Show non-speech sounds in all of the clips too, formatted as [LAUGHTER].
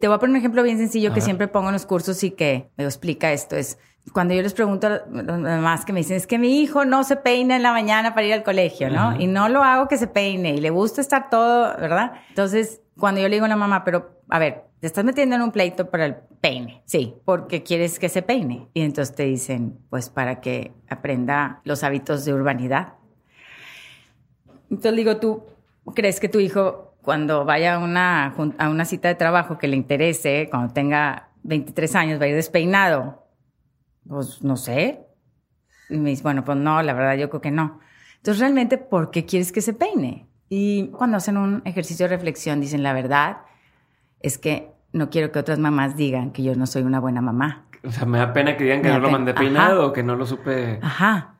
Te voy a poner un ejemplo bien sencillo que siempre pongo en los cursos y que me explica esto. Es cuando yo les pregunto a los demás que me dicen, es que mi hijo no se peina en la mañana para ir al colegio, ¿no? Y no lo hago que se peine y le gusta estar todo, ¿verdad? Entonces, cuando yo le digo a la mamá, pero a ver, te estás metiendo en un pleito para el peine. Sí, porque quieres que se peine. Y entonces te dicen, pues para que aprenda los hábitos de urbanidad. Entonces digo, ¿tú crees que tu hijo cuando vaya a una, a una cita de trabajo que le interese, cuando tenga 23 años, va a ir despeinado? Pues no sé. Y me dice, bueno, pues no, la verdad yo creo que no. Entonces realmente, ¿por qué quieres que se peine? Y cuando hacen un ejercicio de reflexión, dicen, la verdad es que no quiero que otras mamás digan que yo no soy una buena mamá. O sea, me da pena que digan que no lo mandé peinado o que no lo supe. Ajá.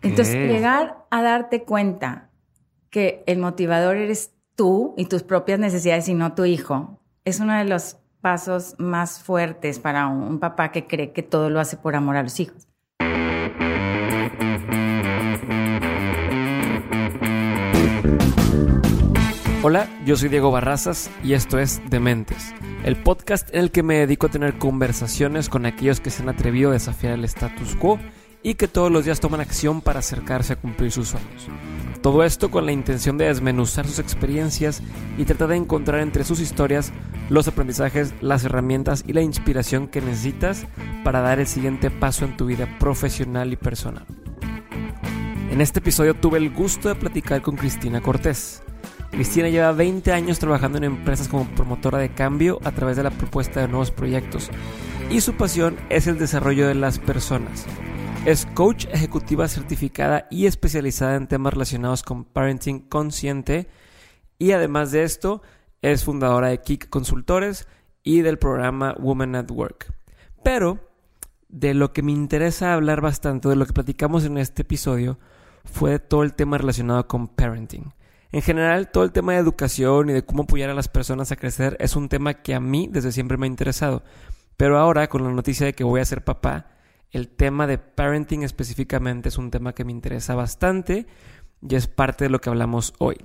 Entonces, llegar a darte cuenta que el motivador eres tú y tus propias necesidades y no tu hijo, es uno de los pasos más fuertes para un papá que cree que todo lo hace por amor a los hijos. Hola, yo soy Diego Barrazas y esto es Dementes, el podcast en el que me dedico a tener conversaciones con aquellos que se han atrevido a desafiar el status quo y que todos los días toman acción para acercarse a cumplir sus sueños. Todo esto con la intención de desmenuzar sus experiencias y tratar de encontrar entre sus historias los aprendizajes, las herramientas y la inspiración que necesitas para dar el siguiente paso en tu vida profesional y personal. En este episodio tuve el gusto de platicar con Cristina Cortés. Cristina lleva 20 años trabajando en empresas como promotora de cambio a través de la propuesta de nuevos proyectos y su pasión es el desarrollo de las personas. Es coach ejecutiva certificada y especializada en temas relacionados con parenting consciente y además de esto es fundadora de Kick Consultores y del programa Women at Work. Pero de lo que me interesa hablar bastante, de lo que platicamos en este episodio, fue todo el tema relacionado con parenting. En general, todo el tema de educación y de cómo apoyar a las personas a crecer es un tema que a mí desde siempre me ha interesado. Pero ahora, con la noticia de que voy a ser papá, el tema de parenting específicamente es un tema que me interesa bastante y es parte de lo que hablamos hoy.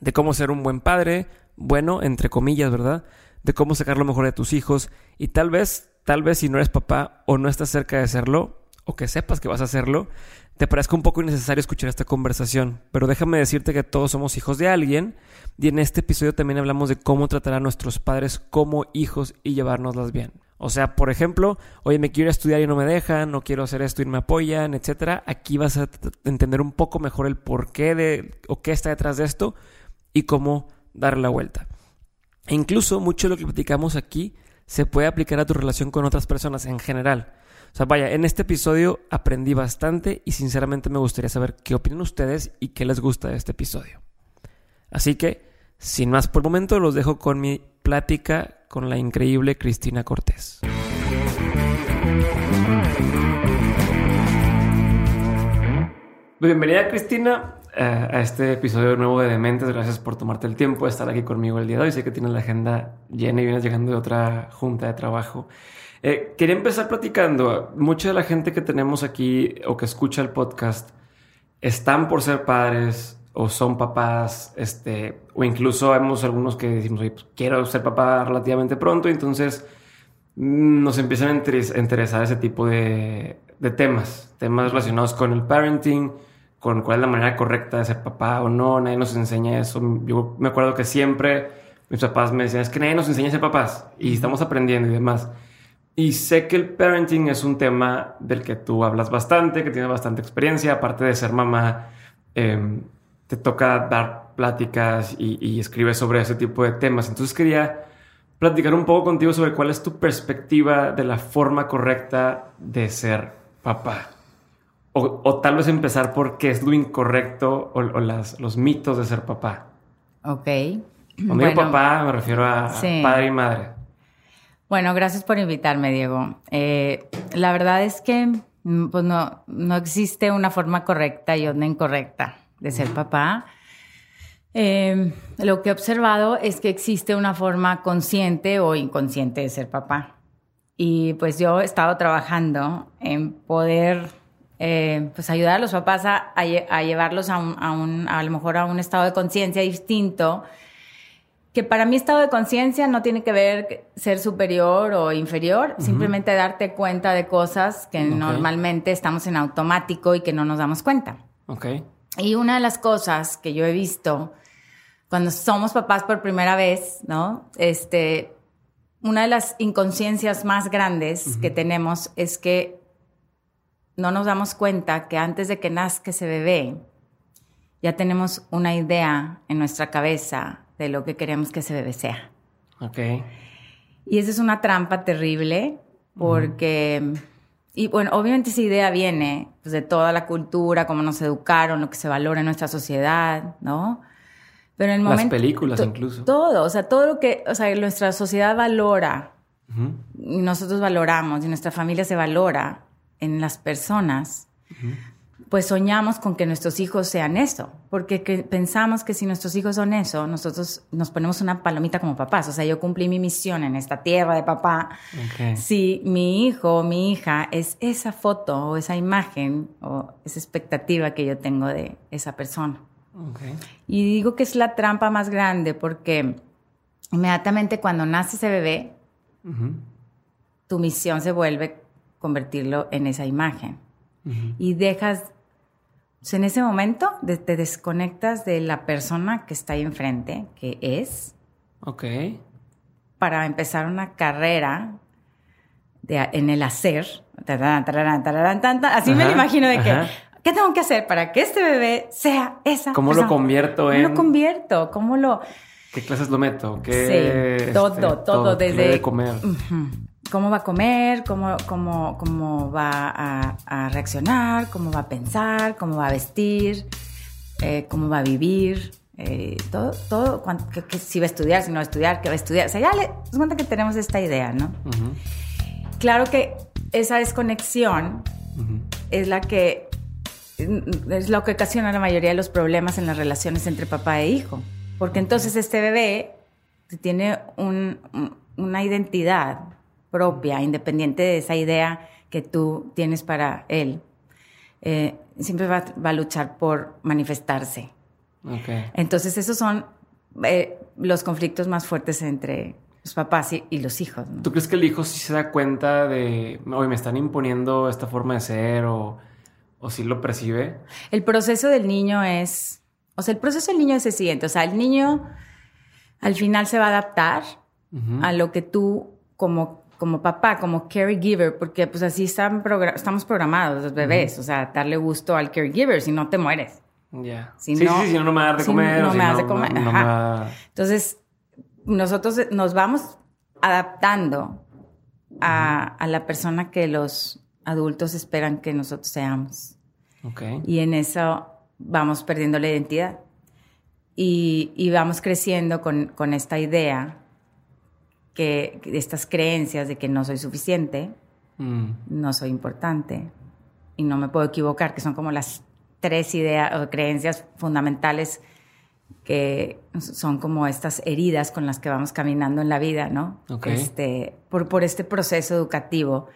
De cómo ser un buen padre, bueno, entre comillas, ¿verdad? De cómo sacar lo mejor de tus hijos y tal vez, tal vez si no eres papá o no estás cerca de serlo, o que sepas que vas a hacerlo, te parezca un poco innecesario escuchar esta conversación, pero déjame decirte que todos somos hijos de alguien y en este episodio también hablamos de cómo tratar a nuestros padres como hijos y llevárnoslas bien. O sea, por ejemplo, oye, me quiero estudiar y no me dejan, no quiero hacer esto y no me apoyan, etcétera. Aquí vas a entender un poco mejor el porqué de o qué está detrás de esto y cómo darle la vuelta. E incluso mucho de lo que platicamos aquí se puede aplicar a tu relación con otras personas en general. O sea, vaya, en este episodio aprendí bastante y sinceramente me gustaría saber qué opinan ustedes y qué les gusta de este episodio. Así que, sin más por el momento, los dejo con mi plática con la increíble Cristina Cortés. Bienvenida Cristina eh, a este episodio nuevo de Dementes. Gracias por tomarte el tiempo de estar aquí conmigo el día de hoy. Sé que tienes la agenda llena y vienes llegando de otra junta de trabajo. Eh, quería empezar platicando. Mucha de la gente que tenemos aquí o que escucha el podcast están por ser padres o son papás, este, o incluso vemos algunos que decimos, Oye, pues, quiero ser papá relativamente pronto, entonces mm, nos empiezan a interesar ese tipo de, de temas, temas relacionados con el parenting, con cuál es la manera correcta de ser papá o no, nadie nos enseña eso. Yo me acuerdo que siempre mis papás me decían, es que nadie nos enseña a ser papás y estamos aprendiendo y demás. Y sé que el parenting es un tema del que tú hablas bastante, que tienes bastante experiencia, aparte de ser mamá, em, te toca dar pláticas y, y escribes sobre ese tipo de temas. Entonces quería platicar un poco contigo sobre cuál es tu perspectiva de la forma correcta de ser papá. O, tal vez empezar por qué es lo incorrecto o, las, los mitos de ser papá. Ok. Cuando digo papá me refiero a padre y madre. Bueno, gracias por invitarme, Diego. Eh, la verdad es que mm, pues no, no existe una forma correcta y una incorrecta de ser papá. Em, lo que he observado es que existe una forma consciente o inconsciente de ser papá. Y pues yo he estado trabajando en poder eh, pues ayudar a los papás a, llevarlos a, un, a, lo mejor a un estado de conciencia distinto que para mi estado de conciencia no tiene que ver ser superior o inferior, simplemente darte cuenta de cosas que normalmente estamos en automático y que no nos damos cuenta. Ok. Y una de las cosas que yo he visto cuando somos papás por primera vez, ¿no? Este, una de las inconsciencias más grandes que tenemos es que no nos damos cuenta que antes de que nazca ese bebé, ya tenemos una idea en nuestra cabeza de lo que queremos que ese bebé sea. Ok. Y esa es una trampa terrible porque, y bueno, obviamente esa idea viene pues, de toda la cultura, cómo nos educaron, lo que se valora en nuestra sociedad, ¿no? Pero en el momento... Las películas incluso. Todo, o sea, todo lo que, o sea, nuestra sociedad valora, nosotros valoramos, y nuestra familia se valora en las personas pues soñamos con que nuestros hijos sean eso, porque pensamos que si nuestros hijos son eso, nosotros nos ponemos una palomita como papás. O sea, yo cumplí mi misión en esta tierra de papá. Si mi hijo o mi hija es esa foto o esa imagen o esa expectativa que yo tengo de esa persona. Y digo que es la trampa más grande porque inmediatamente cuando nace ese bebé, tu misión se vuelve convertirlo en esa imagen. Y dejas en ese momento te desconectas de la persona que está ahí enfrente, que es. Ok. Para empezar una carrera en el hacer. Así me lo imagino de que, ¿qué tengo que hacer para que este bebé sea esa ¿Cómo lo convierto en...? ¿Cómo lo convierto? ¿Cómo lo...? ¿Qué clases lo meto? ¿Qué, sí, todo, este, todo, desde... ¿qué comer? Cómo va a comer, cómo, cómo, cómo va a, reaccionar, cómo va a pensar, cómo va a vestir, eh, cómo va a vivir, eh, todo, todo, que, si va a estudiar, si no va a estudiar, qué va a estudiar. O sea, ya le das cuenta que tenemos esta idea, ¿no? Claro que esa desconexión es la que es lo que ocasiona la mayoría de los problemas en las relaciones entre papá e hijo. Porque entonces este bebé tiene una identidad propia, independiente de esa idea que tú tienes para él, eh, siempre va, a luchar por manifestarse. Entonces, esos son eh, los conflictos más fuertes entre los papás y, los hijos. ¿Tú crees que el hijo sí se da cuenta de, hoy me están imponiendo esta forma de ser o, o sí lo percibe? El proceso del niño es, o sea, el proceso del niño es el siguiente, o sea, el niño al final se va a adaptar a lo que tú como como papá, como caregiver, porque pues así están estamos programados los bebés, o sea, darle gusto al caregiver, si no te mueres. Ya. Si sí, no, sí, si no, no me das de comer. no me das de comer. Entonces, nosotros nos vamos adaptando a, a, la persona que los adultos esperan que nosotros seamos. Okay. Y en eso vamos perdiendo la identidad. Y, y vamos creciendo con, con esta idea que, estas creencias de que no soy suficiente, mm. no soy importante y no me puedo equivocar, que son como las tres ideas o creencias fundamentales que son como estas heridas con las que vamos caminando en la vida, ¿no? Este, por, por este proceso educativo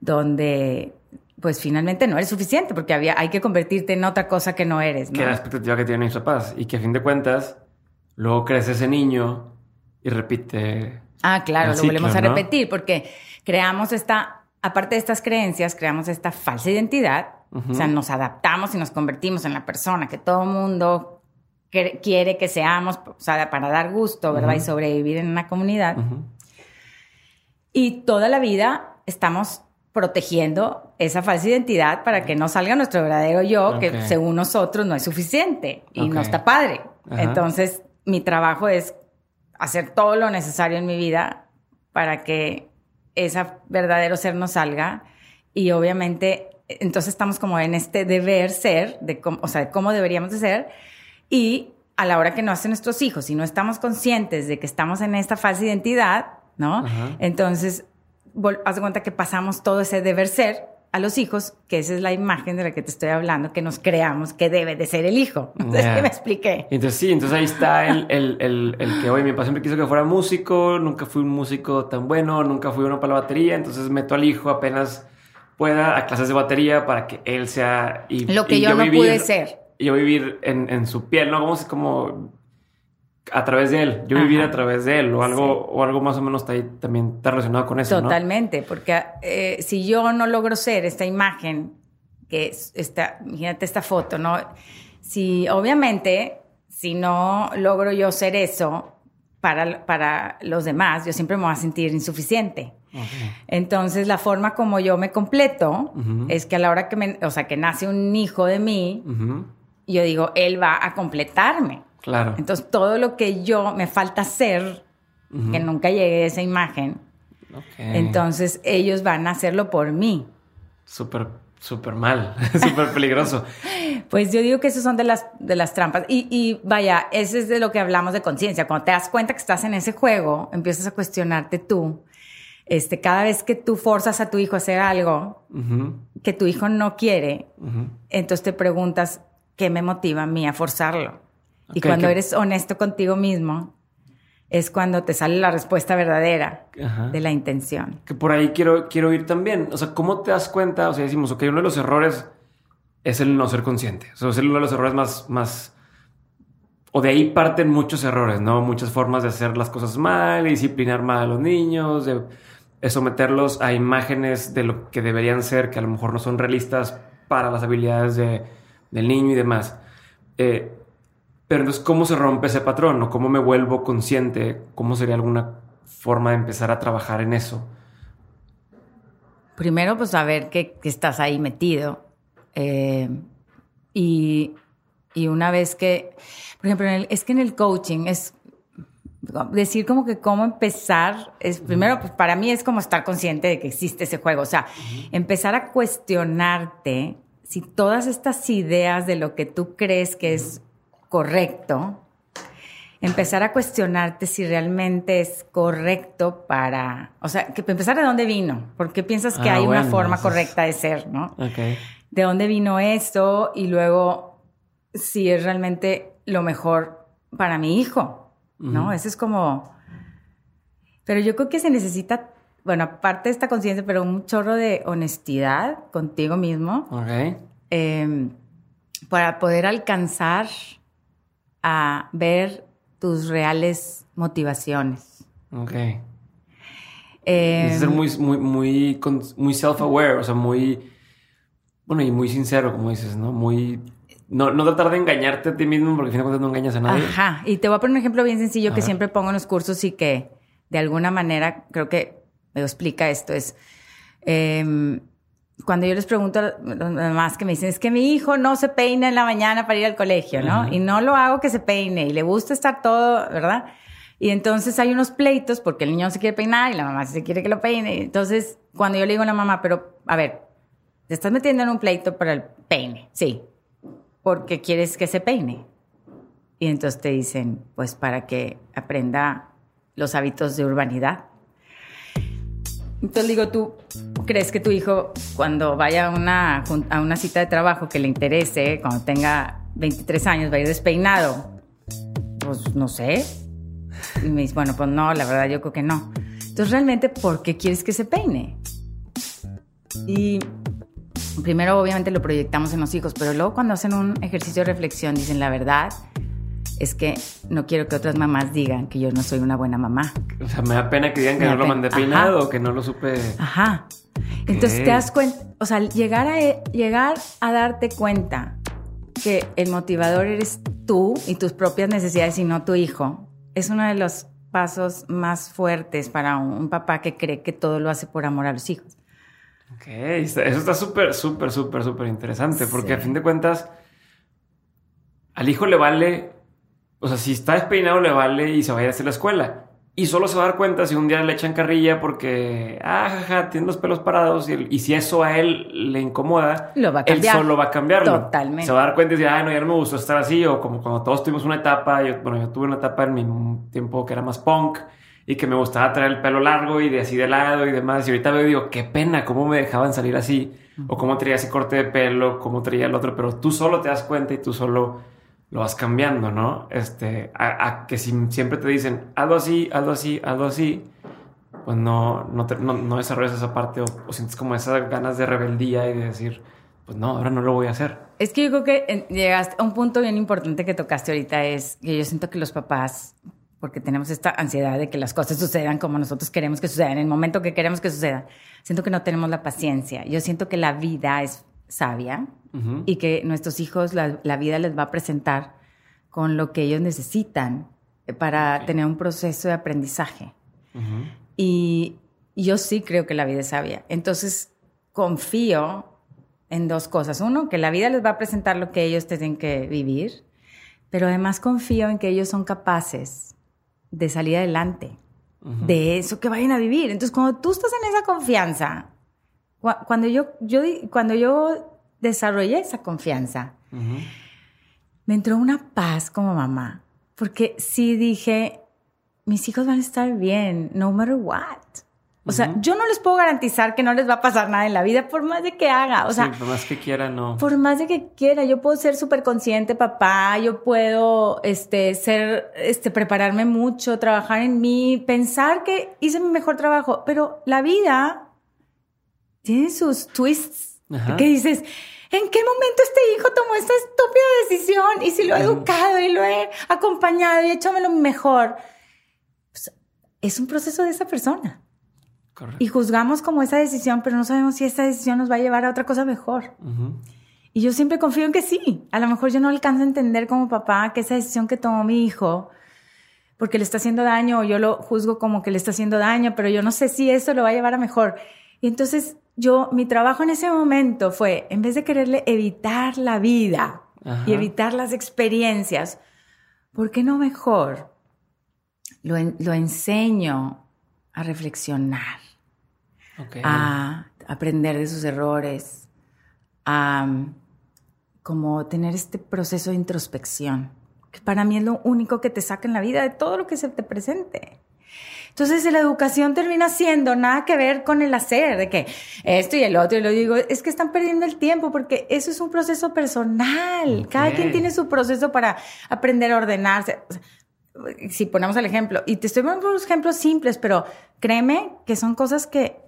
donde pues finalmente no eres suficiente porque había, hay que convertirte en otra cosa que no eres. ¿no? Que la expectativa que tienen mis papás y que a fin de cuentas luego crece ese niño y repite Ah, claro, lo volvemos a repetir porque creamos esta, aparte de estas creencias, creamos esta falsa identidad, o sea, nos adaptamos y nos convertimos en la persona que todo mundo quiere que seamos, o sea, para dar gusto, ¿verdad? Y sobrevivir en una comunidad. Y toda la vida estamos protegiendo esa falsa identidad para que no salga nuestro verdadero yo, que según nosotros no es suficiente y no está padre. Entonces, mi trabajo es hacer todo lo necesario en mi vida para que ese verdadero ser no salga. Y obviamente, entonces estamos como en este deber ser, de cómo, o sea, de cómo deberíamos de ser. Y a la hora que no hacen nuestros hijos, si no estamos conscientes de que estamos en esta falsa identidad, ¿no? Entonces, haz de cuenta que pasamos todo ese deber ser a los hijos, que esa es la imagen de la que te estoy hablando, que nos creamos que debe de ser el hijo. [LAUGHS] Entonces, ¿qué me expliqué? Entonces, sí, entonces ahí está el, el, el, el que, hoy mi papá siempre quiso que fuera músico, nunca fui un músico tan bueno, nunca fui uno para la batería, entonces meto al hijo apenas pueda a clases de batería para que él sea... Y, Lo que yo, no pude ser. Y yo vivir en, en, su piel, ¿no? Como, como a través de él, yo vivir a través de él o algo, o algo más o menos está ahí, también está relacionado con eso. Totalmente, porque eh, si yo no logro ser esta imagen, que es esta, imagínate esta foto, ¿no? Si obviamente, si no logro yo ser eso para, para los demás, yo siempre me voy a sentir insuficiente. Entonces, la forma como yo me completo es que a la hora que me, o sea, que nace un hijo de mí, yo digo, él va a completarme. Claro. Entonces, todo lo que yo me falta ser, que nunca llegué a esa imagen, entonces ellos van a hacerlo por mí. Súper, súper mal, [LAUGHS] súper peligroso. [LAUGHS] Pues yo digo que esos son de las, de las trampas. Y, y vaya, ese es de lo que hablamos de conciencia. Cuando te das cuenta que estás en ese juego, empiezas a cuestionarte tú. Este, cada vez que tú forzas a tu hijo a hacer algo que tu hijo no quiere, entonces te preguntas, ¿qué me motiva a mí a forzarlo? Y cuando eres honesto contigo mismo, es cuando te sale la respuesta verdadera de la intención. Que por ahí quiero, quiero ir también. O sea, ¿cómo te das cuenta? O sea, decimos, ok, uno de los errores es el no ser consciente. O sea, es uno de los errores más, más... O de ahí parten muchos errores, ¿no? Muchas formas de hacer las cosas mal, disciplinar mal a los niños, de, someterlos a imágenes de lo que deberían ser, que a lo mejor no son realistas para las habilidades de, del niño y demás. Eh, pero entonces, ¿cómo se rompe ese patrón? ¿O cómo me vuelvo consciente? ¿Cómo sería alguna forma de empezar a trabajar en eso? Primero, pues saber que, estás ahí metido. Eh, y, una vez que, por ejemplo, es que en el coaching es decir como que cómo empezar es primero pues para mí es como estar consciente de que existe ese juego, o sea, empezar a cuestionarte si todas estas ideas de lo que tú crees que es correcto, empezar a cuestionarte si realmente es correcto para, o sea, que empezar de dónde vino, porque piensas que ah, hay una forma correcta de ser, ¿no? De dónde vino esto y luego si es realmente lo mejor para mi hijo, ¿no? Eso es como, pero yo creo que se necesita, bueno, aparte de esta conciencia, pero un chorro de honestidad contigo mismo. Em, para poder alcanzar a ver tus reales motivaciones. Ok. Eh, ser muy, muy, muy, muy self-aware, o sea, muy, bueno, y muy sincero, como dices, ¿no? Muy, no, no tratar de engañarte a ti mismo porque al final no engañas a nadie. Ajá, y te voy a poner un ejemplo bien sencillo que siempre pongo en los cursos y que de alguna manera creo que me explica esto, es... Eh, cuando yo les pregunto a los demás que me dicen, es que mi hijo no se peina en la mañana para ir al colegio, ¿no? Y no lo hago que se peine y le gusta estar todo, ¿verdad? Y entonces hay unos pleitos porque el niño se quiere peinar y la mamá se quiere que lo peine. Entonces, cuando yo le digo a la mamá, pero a ver, te estás metiendo en un pleito para el peine, sí, porque quieres que se peine. Y entonces te dicen, pues para que aprenda los hábitos de urbanidad. Entonces digo, ¿tú crees que tu hijo cuando vaya a una, a una cita de trabajo que le interese, cuando tenga 23 años, va a ir despeinado? Pues no sé. Y me dice, bueno, pues no, la verdad yo creo que no. Entonces realmente, ¿por qué quieres que se peine? Y primero obviamente lo proyectamos en los hijos, pero luego cuando hacen un ejercicio de reflexión dicen la verdad, es que no quiero que otras mamás digan que yo no soy una buena mamá. O sea, me da pena que digan que no lo mandé peinado o que no lo supe. Ajá. Entonces te das cuenta, o sea, llegar a, llegar a darte cuenta que el motivador eres tú y tus propias necesidades y no tu hijo, es uno de los pasos más fuertes para un, papá que cree que todo lo hace por amor a los hijos. Ok, eso está súper, súper, súper, súper interesante, porque a fin de cuentas, al hijo le vale o sea, si está despeinado le vale y se va a ir a hacer la escuela. Y solo se va a dar cuenta si un día le echan carrilla porque, ah, jaja, tiene los pelos parados. Y, si eso a él le incomoda, lo va a cambiar. él solo va a cambiarlo. Totalmente. Se va a dar cuenta y dice, ah, no, ya no me gustó estar así. O como cuando todos tuvimos una etapa, yo, bueno, yo tuve una etapa en mi tiempo que era más punk y que me gustaba traer el pelo largo y de así de lado y demás. Y ahorita veo y digo, qué pena, cómo me dejaban salir así. O cómo traía ese corte de pelo, cómo traía el otro. Pero tú solo te das cuenta y tú solo lo vas cambiando, ¿no? Este, a, que si siempre te dicen, hazlo así, hazlo así, hazlo así, pues no, no, no, desarrollas esa parte o, sientes como esas ganas de rebeldía y de decir, pues no, ahora no lo voy a hacer. Es que yo creo que eh, llegaste a un punto bien importante que tocaste ahorita, es que yo siento que los papás, porque tenemos esta ansiedad de que las cosas sucedan como nosotros queremos que sucedan, en el momento que queremos que sucedan, siento que no tenemos la paciencia. Yo siento que la vida es sabia y que nuestros hijos, la, la, vida les va a presentar con lo que ellos necesitan para tener un proceso de aprendizaje. Y yo sí creo que la vida es sabia. Entonces, confío en dos cosas. Uno, que la vida les va a presentar lo que ellos tienen que vivir, pero además confío en que ellos son capaces de salir adelante de eso que vayan a vivir. Entonces, cuando tú estás en esa confianza, cuando yo, yo, cuando yo desarrollé esa confianza, me entró una paz como mamá, porque sí dije, mis hijos van a estar bien, no matter what. O sea, yo no les puedo garantizar que no les va a pasar nada en la vida por más de que haga. O sea, por más que quiera, no. Por más de que quiera, yo puedo ser súper consciente, papá, yo puedo, este, ser, este, prepararme mucho, trabajar en mí, pensar que hice mi mejor trabajo, pero la vida tiene sus twists. ¿Qué dices, ¿en qué momento este hijo tomó esta estúpida decisión? Y si lo he educado y lo he acompañado y he hecho lo mejor. Pues, es un proceso de esa persona. Y juzgamos como esa decisión, pero no sabemos si esta decisión nos va a llevar a otra cosa mejor. Y yo siempre confío en que sí. A lo mejor yo no alcanzo a entender como papá que esa decisión que tomó mi hijo, porque le está haciendo daño, o yo lo juzgo como que le está haciendo daño, pero yo no sé si eso lo va a llevar a mejor. Y entonces yo, mi trabajo en ese momento fue, en vez de quererle evitar la vida y evitar las experiencias, ¿por qué no mejor lo, lo enseño a reflexionar, a aprender de sus errores, a como tener este proceso de introspección, que para mí es lo único que te saca en la vida de todo lo que se te presente. Entonces la educación termina siendo nada que ver con el hacer, de que esto y el otro, y lo digo, es que están perdiendo el tiempo porque eso es un proceso personal. Cada quien tiene su proceso para aprender a ordenarse si ponemos el ejemplo, y te estoy poniendo unos ejemplos simples, pero créeme que son cosas que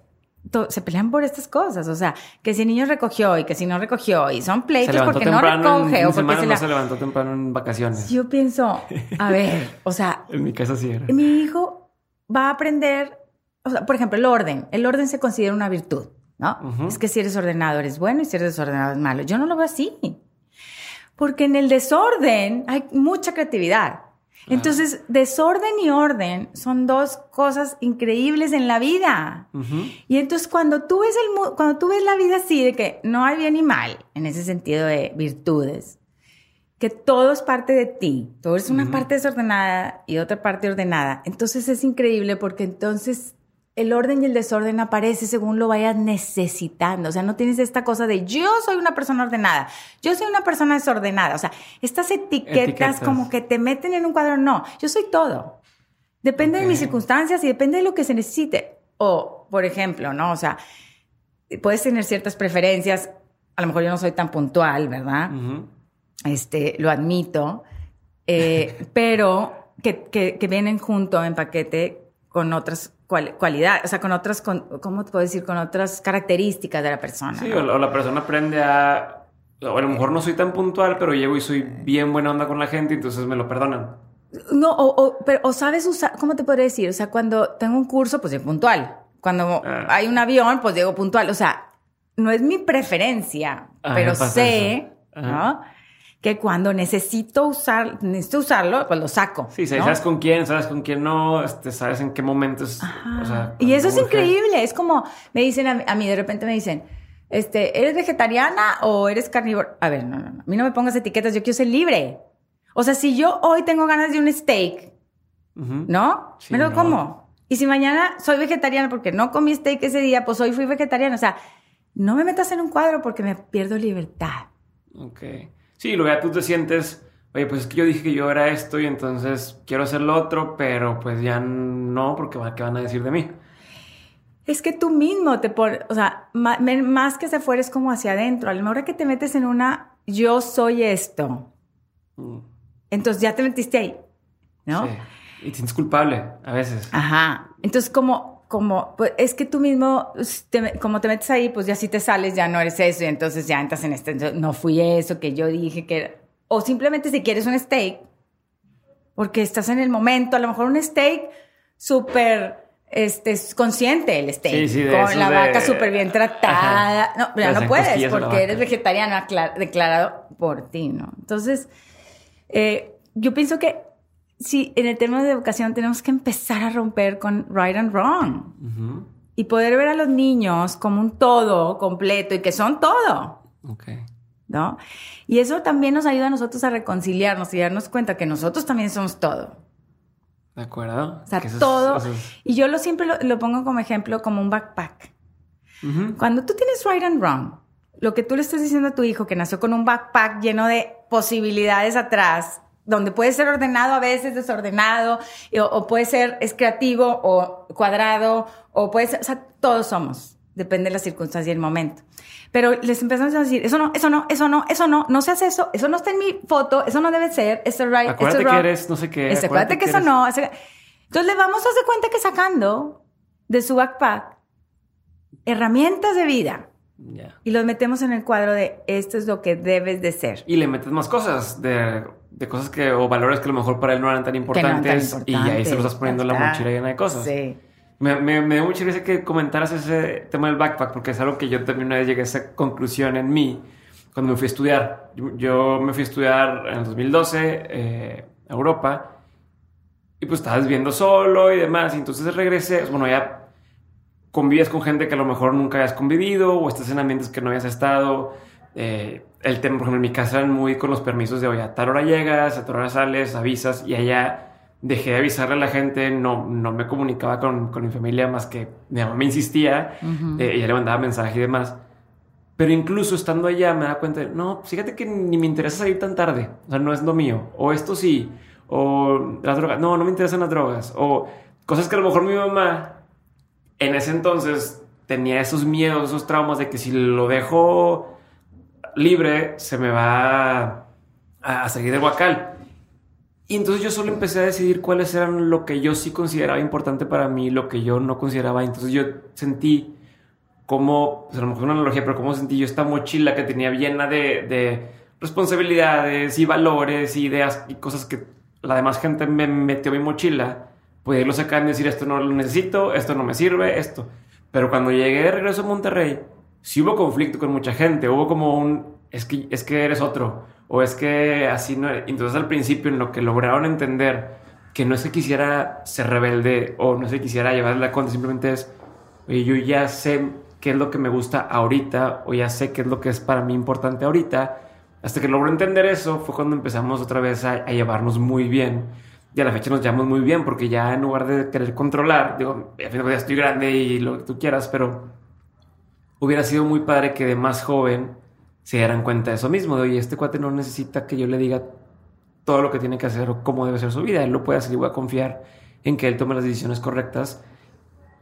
se pelean por estas cosas, o sea, que si el niño recogió y que si no recogió y son pleitos porque no recoge o porque se, no se levantó temprano en vacaciones. Yo pienso, a ver, o sea, [LAUGHS] en mi casa sí era. Mi hijo va a aprender, o sea, por ejemplo, el orden, el orden se considera una virtud, ¿no? Es que si eres ordenado eres bueno y si eres desordenado es malo. Yo no lo veo así. Porque en el desorden hay mucha creatividad. Entonces, desorden y orden son dos cosas increíbles en la vida. Y entonces cuando tú ves el cuando tú ves la vida así de que no hay bien y mal en ese sentido de virtudes, que todo es parte de ti, todo es una parte desordenada y otra parte ordenada. Entonces es increíble porque entonces el orden y el desorden aparece según lo vayas necesitando. O sea, no tienes esta cosa de yo soy una persona ordenada, yo soy una persona desordenada. O sea, estas etiquetas, como que te meten en un cuadro. No, yo soy todo. Depende de mis circunstancias y depende de lo que se necesite. O, por ejemplo, ¿no? O sea, puedes tener ciertas preferencias. A lo mejor yo no soy tan puntual, ¿verdad? Este, lo admito. Eh, [LAUGHS] pero que, que, que vienen junto en paquete con otras cualidades, o sea, con otras, con, ¿cómo te puedo decir? Con otras características de la persona. Sí, o, la persona aprende a, o a lo mejor no soy tan puntual, pero llego y soy bien buena onda con la gente, entonces me lo perdonan. No, o, pero, o sabes usar, ¿cómo te podría decir? O sea, cuando tengo un curso, pues llego puntual. Cuando ah. hay un avión, pues llego puntual. O sea, no es mi preferencia, pero sé, ¿no? Que cuando necesito usar, necesito usarlo, pues lo saco. Sí, sabes con quién, sabes con quién no, este, sabes en qué momentos. y eso es increíble. Es como me dicen a mí, de repente me dicen, este, ¿eres vegetariana o eres carnívoro? A ver, no, no, no. A mí no me pongas etiquetas, yo quiero ser libre. O sea, si yo hoy tengo ganas de un steak, ¿no? me lo como. Y si mañana soy vegetariana porque no comí steak ese día, pues hoy fui vegetariana. O sea, no me metas en un cuadro porque me pierdo libertad. Ok. Sí, luego ya tú te sientes, oye, pues es que yo dije que yo era esto y entonces quiero hacer lo otro, pero pues ya no, porque ¿qué van a decir de mí? Es que tú mismo te pones, o sea, más que se fuera es como hacia adentro. A lo mejor que te metes en una, yo soy esto. Mm. Entonces ya te metiste ahí, ¿no? Sí. Y te sientes culpable a veces. Ajá. Entonces, como como, pues, es que tú mismo, te- como te metes ahí, pues ya si te sales, ya no eres eso, y entonces ya entras en este, no fui eso que yo dije que era. O simplemente si quieres un steak, porque estás en el momento, a lo mejor un steak súper este, es consciente el steak, Sí, sí, de con la de- vaca súper bien tratada. Ajá. No, pero no puedes porque eres vegetariano declarado por ti, ¿no? Entonces, eh, yo pienso que sí, en el tema de educación tenemos que empezar a romper con right and wrong y poder ver a los niños como un todo completo y que son todo, Ok. ¿no? Y eso también nos ayuda a nosotros a reconciliarnos y darnos cuenta que nosotros también somos todo. De acuerdo. O sea, Que eso es- todo. es- Y yo lo siempre lo, lo pongo como ejemplo como un backpack. Cuando tú tienes right and wrong, lo que tú le estás diciendo a tu hijo que nació con un backpack lleno de posibilidades atrás, donde puede ser ordenado a veces, desordenado, y- o, o puede ser es creativo o cuadrado, o puede ser, o sea, todos somos, depende de la circunstancia y el momento. Pero les empezamos a decir, eso no, eso no, eso no, eso no, no se hace eso, eso no está en mi foto, eso no debe ser, esto es right, Acuérdate que eres no sé qué. Este, acuérdate que eso eres- no. ese- Entonces le vamos a hacer cuenta que sacando de su backpack herramientas de vida y los metemos en el cuadro de esto es lo que debes de ser. Y le metes más cosas de, de cosas que o valores que a lo mejor para él no eran tan Que no eran importantes, tan y ahí se los estás importantes, poniendo en la mochila llena de cosas. Sí. Me, me, me dio mucha risa que comentaras ese tema del backpack porque es algo que yo también una vez llegué a esa conclusión en mí cuando me fui a estudiar. Yo, yo me fui a estudiar en el 2012 eh, a Europa y pues estabas viviendo solo y demás. Y entonces regresé, bueno, ya convives con gente que a lo mejor nunca habías convivido o estás en ambientes que no habías estado. Eh, el tema, por ejemplo, en mi casa eran muy con los permisos de, oye, a tal hora llegas, a tal hora sales, avisas y allá dejé de avisarle a la gente, no, no me comunicaba con, con mi familia más que mi mamá me insistía, Ujú. eh, ella le mandaba mensaje y demás. Pero incluso estando allá me da cuenta de, no, fíjate que ni me interesa salir tan tarde, o sea, no es lo mío, o esto sí, o las drogas, no, no me interesan las drogas, o cosas que a lo mejor mi mamá en ese entonces tenía esos miedos, esos traumas de que si lo dejo libre se me va a, a salir del huacal. Y entonces yo solo empecé a decidir cuáles eran lo que yo sí consideraba importante para mí, lo que yo no consideraba. Entonces yo sentí como, pues a lo mejor una analogía, pero como sentí yo esta mochila que tenía llena de, de responsabilidades y valores y ideas y cosas que la demás gente me metió a mi mochila, pues irlo sacar y decir esto no lo necesito, esto no me sirve, esto. Pero cuando llegué de regreso a Monterrey, sí hubo conflicto con mucha gente, hubo como un, es que, es que eres otro, o es que así no. Entonces al principio en lo que lograron entender que no que quisiera ser rebelde o no que quisiera llevar la cuenta, simplemente es, yo ya sé qué es lo que me gusta ahorita o ya sé qué es lo que es para mí importante ahorita. Hasta que logró entender eso fue cuando empezamos otra vez a, a llevarnos muy bien. Y a la fecha nos llevamos muy bien porque ya en lugar de querer controlar, digo, final ya estoy grande y lo que tú quieras, pero hubiera sido muy padre que de más joven se dieran cuenta de eso mismo, de oye, este cuate no necesita que yo le diga todo lo que tiene que hacer o cómo debe ser su vida, él lo puede hacer y voy a confiar en que él tome las decisiones correctas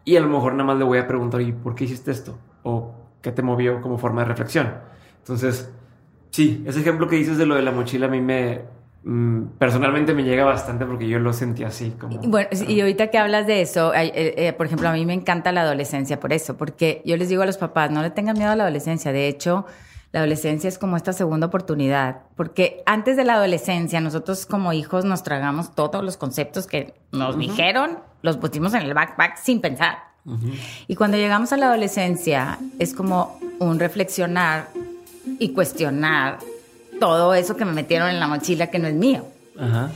y a lo mejor nada más le voy a preguntar, ¿y por qué hiciste esto? ¿O qué te movió como forma de reflexión? Entonces, sí, ese ejemplo que dices de lo de la mochila a mí me, personalmente me llega bastante porque yo lo sentí así. Como, Y Bueno, y ahorita que hablas de eso, eh, eh, por ejemplo, a mí me encanta la adolescencia por eso, porque yo les digo a los papás, no le tengan miedo a la adolescencia. De hecho, la adolescencia es como esta segunda oportunidad, porque antes de la adolescencia, nosotros como hijos nos tragamos todos los conceptos que nos dijeron, los pusimos en el backpack sin pensar. Ujú. Y cuando llegamos a la adolescencia, es como un reflexionar y cuestionar todo eso que me metieron en la mochila que no es mío. Ajá.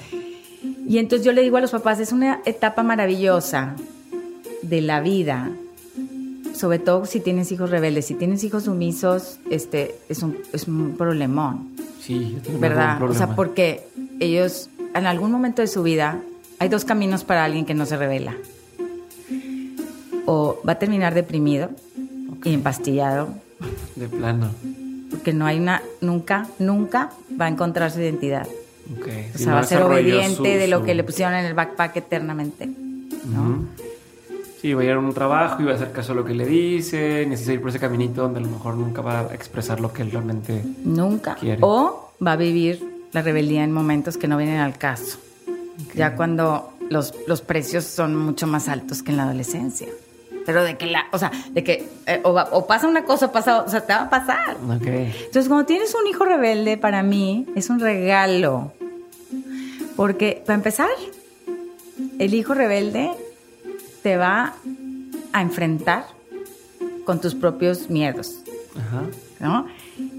Y entonces yo le digo a los papás, es una etapa maravillosa de la vida, sobre todo si tienes hijos rebeldes, si tienes hijos sumisos, este es un, es un problemón, Sí, yo tengo ¿verdad? O sea, porque ellos en algún momento de su vida hay dos caminos para alguien que no se revela. O va a terminar deprimido y empastillado, De plano. Porque no hay una, nunca, nunca va a encontrar su identidad. Ok. O sea, no va a ser obediente su- de lo su- que le pusieron en el backpack eternamente. ¿no? Ujú. Sí, va a ir a un trabajo y va a hacer caso a lo que le dicen, necesita ir por ese caminito donde a lo mejor nunca va a expresar lo que él realmente... Nunca. Quiere. O va a vivir la rebeldía en momentos que no vienen al caso. Ya cuando los, los precios son mucho más altos que en la adolescencia. Pero de que la, o sea, de que eh, o, pasa una cosa o pasa, o sea, te va a pasar. Entonces, cuando tienes un hijo rebelde, para mí es un regalo. Porque, para empezar, el hijo rebelde te va a enfrentar con tus propios miedos. ¿no?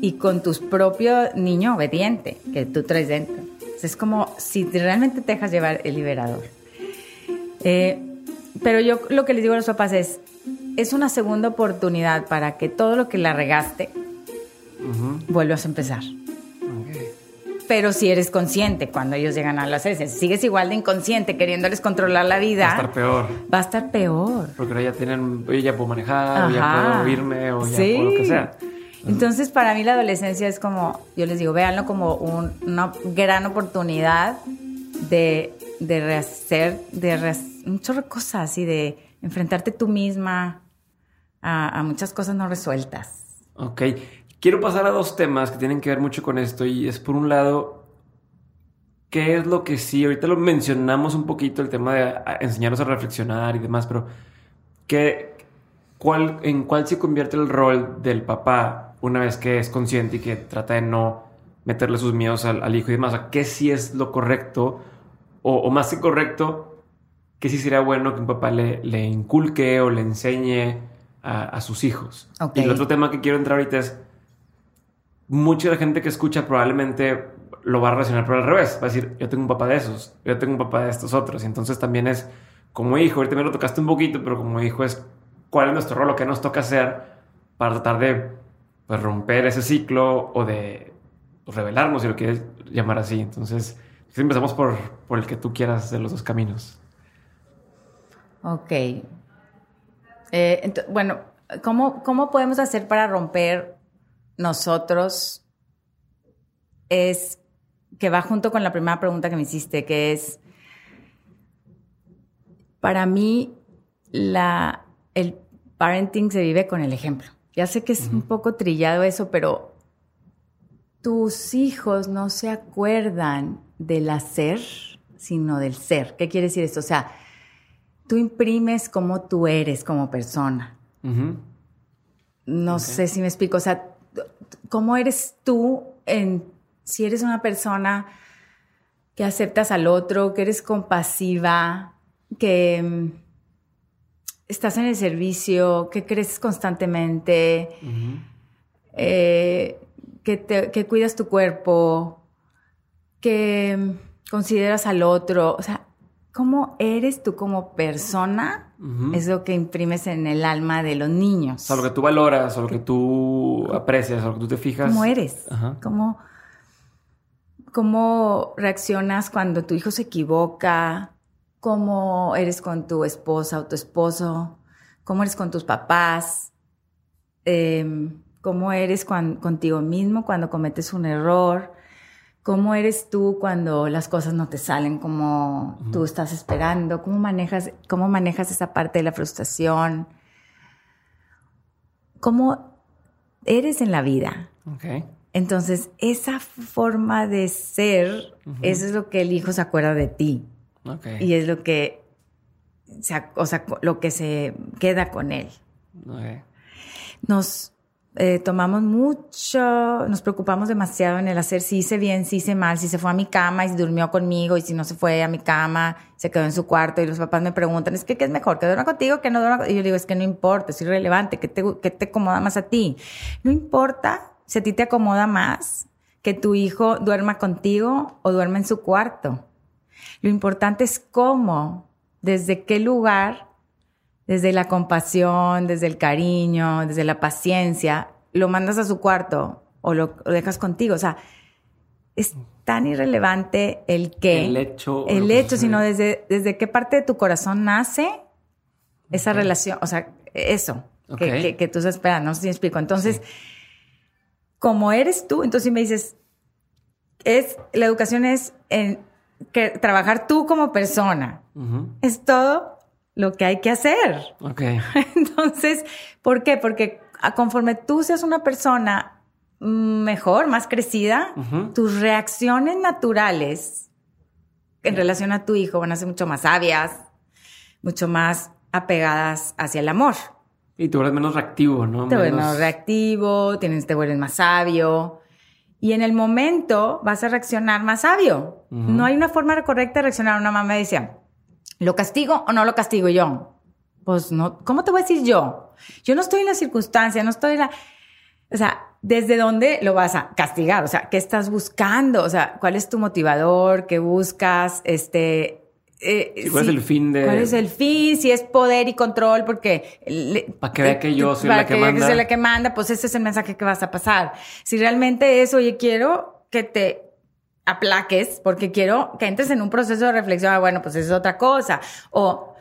Y con tu propio niño obediente que tú traes dentro. Es como si realmente te dejas llevar el liberador. Eh, pero yo lo que les digo a los papás es, es una segunda oportunidad para que todo lo que la regaste, vuelvas a empezar. Pero si eres consciente cuando ellos llegan a la adolescencia, si sigues igual de inconsciente queriéndoles controlar la vida, va a estar peor. Va a estar peor. Porque ya tienen, oye, ya puedo manejar, ya puedo irme, o ya puedo lo que sea. Entonces, para mí la adolescencia es como, yo les digo, véanlo como una gran oportunidad de, de rehacer, de rehacer un cosas y de enfrentarte tú misma a, muchas cosas no resueltas. Ok. Quiero pasar a dos temas que tienen que ver mucho con esto y es por un lado, ¿qué es lo que sí? Ahorita lo mencionamos un poquito, el tema de enseñarnos a reflexionar y demás, pero ¿qué, cuál, ¿en cuál se convierte el rol del papá una vez que es consciente y que trata de no meterle sus miedos al, hijo y demás? ¿Qué sí es lo correcto? O, o más que correcto, que sí sería bueno que un papá le, le inculque o le enseñe a, sus hijos. Y el otro tema que quiero entrar ahorita es, mucha de la gente que escucha probablemente lo va a relacionar por al revés. Va a decir, yo tengo un papá de esos, yo tengo un papá de estos otros. Y entonces también es, como hijo, ahorita me lo tocaste un poquito, pero como hijo es, ¿cuál es nuestro rol? Lo que nos toca hacer para tratar de pues, romper ese ciclo o de revelarnos, si lo quieres llamar así. Entonces, empezamos por, por el que tú quieras de los dos caminos. Ok. Eh, bueno, ¿cómo, ¿cómo podemos hacer para romper nosotros? Es que va junto con la primera pregunta que me hiciste, que es, para mí, la, el parenting se vive con el ejemplo. Ya sé que es un poco trillado eso, pero tus hijos no se acuerdan del hacer, sino del ser. ¿Qué quiere decir esto? O sea, tú imprimes cómo tú eres como persona. No sé si me explico, o sea, cómo eres tú en, si eres una persona que aceptas al otro, que eres compasiva, que mm, estás en el servicio, que creces constantemente, eh, que, que cuidas tu cuerpo, que consideras al otro, o sea, cómo eres tú como persona es lo que imprimes en el alma de los niños. O sea, lo que tú valoras, o lo que tú aprecias, o lo que tú te fijas. ¿Cómo eres? ¿Cómo, ¿Cómo reaccionas cuando tu hijo se equivoca? ¿Cómo eres con tu esposa o tu esposo? ¿Cómo eres con tus papás? Em, ¿Cómo eres contigo mismo cuando cometes un error? ¿Cómo eres tú cuando las cosas no te salen como tú estás esperando? ¿Cómo manejas, ¿Cómo manejas esa parte de la frustración? ¿Cómo eres en la vida? Entonces, esa forma de ser, eso es lo que el hijo se acuerda de ti. Y es lo que, se, o sea, lo que se queda con él. Nos eh, tomamos mucho, nos preocupamos demasiado en el hacer si hice bien, si hice mal, si se fue a mi cama y si durmió conmigo y si no se fue a mi cama, se quedó en su cuarto y los papás me preguntan, es que ¿qué es mejor? ¿Que duerma contigo que no duerma? Y yo digo, es que no importa, es irrelevante, ¿qué te, qué te acomoda más a ti? No importa si a ti te acomoda más que tu hijo duerma contigo o duerma en su cuarto. Lo importante es cómo, desde qué lugar desde la compasión, desde el cariño, desde la paciencia, lo mandas a su cuarto o lo, dejas contigo. O sea, es tan irrelevante el qué. El hecho. El hecho, sino desde, desde qué parte de tu corazón nace esa relación, o sea, eso que, que, tú estás esperando. No sé si me explico. Entonces, como eres tú, entonces si me dices, es, la educación es en que trabajar tú como persona. Es todo lo que hay que hacer. Ok. [LAUGHS] Entonces, ¿por qué? Porque conforme tú seas una persona mejor, más crecida, tus reacciones naturales en relación a tu hijo van a ser mucho más sabias, mucho más apegadas hacia el amor. Y tú eres menos reactivo, ¿no? Te vuelves menos reactivo, tienes, te vuelves más sabio. Y en el momento vas a reaccionar más sabio. No hay una forma correcta de reaccionar. Una mamá me decía, ¿lo castigo o no lo castigo yo? Pues no, ¿cómo te voy a decir yo? Yo no estoy en la circunstancia, no estoy en la... O sea, ¿desde dónde lo vas a castigar? O sea, ¿qué estás buscando? O sea, ¿cuál es tu motivador? ¿Qué buscas? Este, eh, ¿Cuál es el fin de...? ¿Cuál es el fin? Si es poder y control, porque... para que vea que yo soy la que, manda. Para que soy la que manda, pues ese es el mensaje que vas a pasar. Si realmente es, oye, quiero que te aplaques, porque quiero que entres en un proceso de reflexión, ah, bueno, pues eso es otra cosa. O